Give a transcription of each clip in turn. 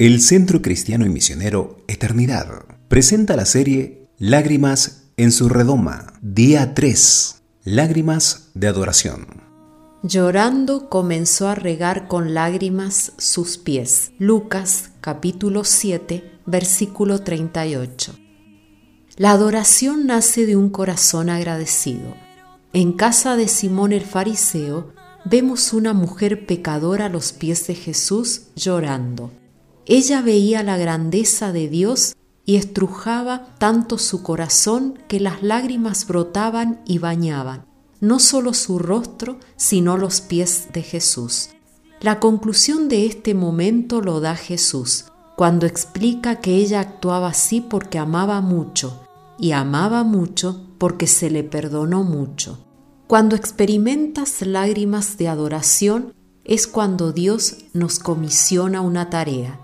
El Centro Cristiano y Misionero Eternidad presenta la serie Lágrimas en su redoma, día 3, Lágrimas de Adoración. Llorando comenzó a regar con lágrimas sus pies. Lucas capítulo 7, versículo 38. La adoración nace de un corazón agradecido. En casa de Simón el fariseo vemos una mujer pecadora a los pies de Jesús llorando. Ella veía la grandeza de Dios y estrujaba tanto su corazón que las lágrimas brotaban y bañaban, no solo su rostro, sino los pies de Jesús. La conclusión de este momento lo da Jesús, cuando explica que ella actuaba así porque amaba mucho, y amaba mucho porque se le perdonó mucho. Cuando experimentas lágrimas de adoración es cuando Dios nos comisiona una tarea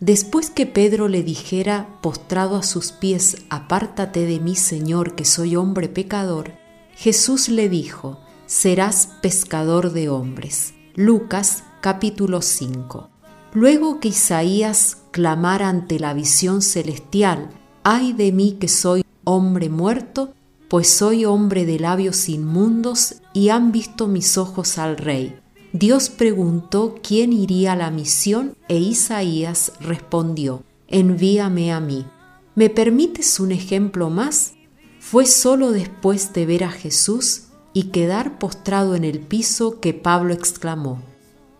Después que Pedro le dijera, postrado a sus pies, Apártate de mí, Señor, que soy hombre pecador, Jesús le dijo, Serás pescador de hombres. Lucas capítulo 5. Luego que Isaías clamara ante la visión celestial, Ay de mí que soy hombre muerto, pues soy hombre de labios inmundos y han visto mis ojos al Rey Dios preguntó quién iría a la misión e Isaías respondió, envíame a mí. ¿Me permites un ejemplo más? Fue solo después de ver a Jesús y quedar postrado en el piso que Pablo exclamó,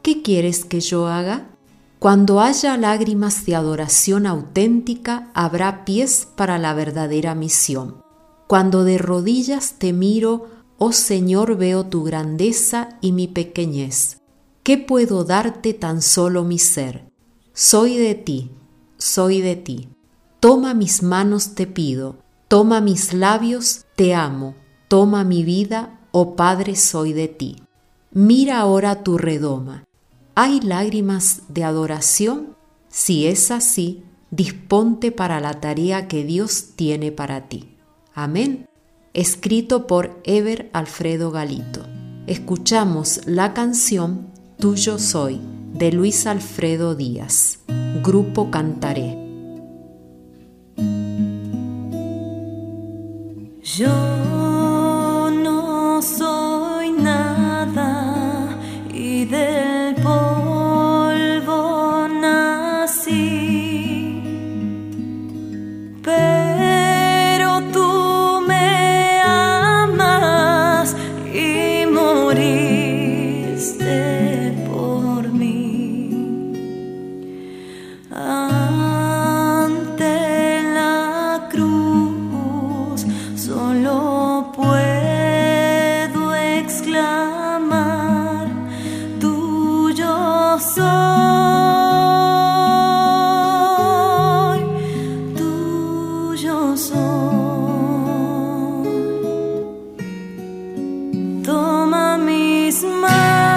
¿qué quieres que yo haga? Cuando haya lágrimas de adoración auténtica, habrá pies para la verdadera misión. Cuando de rodillas te miro, Oh Señor, veo tu grandeza y mi pequeñez. ¿Qué puedo darte tan solo mi ser? Soy de ti, soy de ti. Toma mis manos, te pido, toma mis labios, te amo, toma mi vida, oh Padre, soy de ti. Mira ahora tu redoma. ¿Hay lágrimas de adoración? Si es así, disponte para la tarea que Dios tiene para ti. Amén escrito por Ever Alfredo Galito. Escuchamos la canción Tuyo Soy de Luis Alfredo Díaz. Grupo Cantaré. Christmas.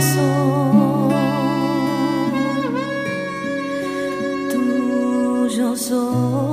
corazón tuyo soy.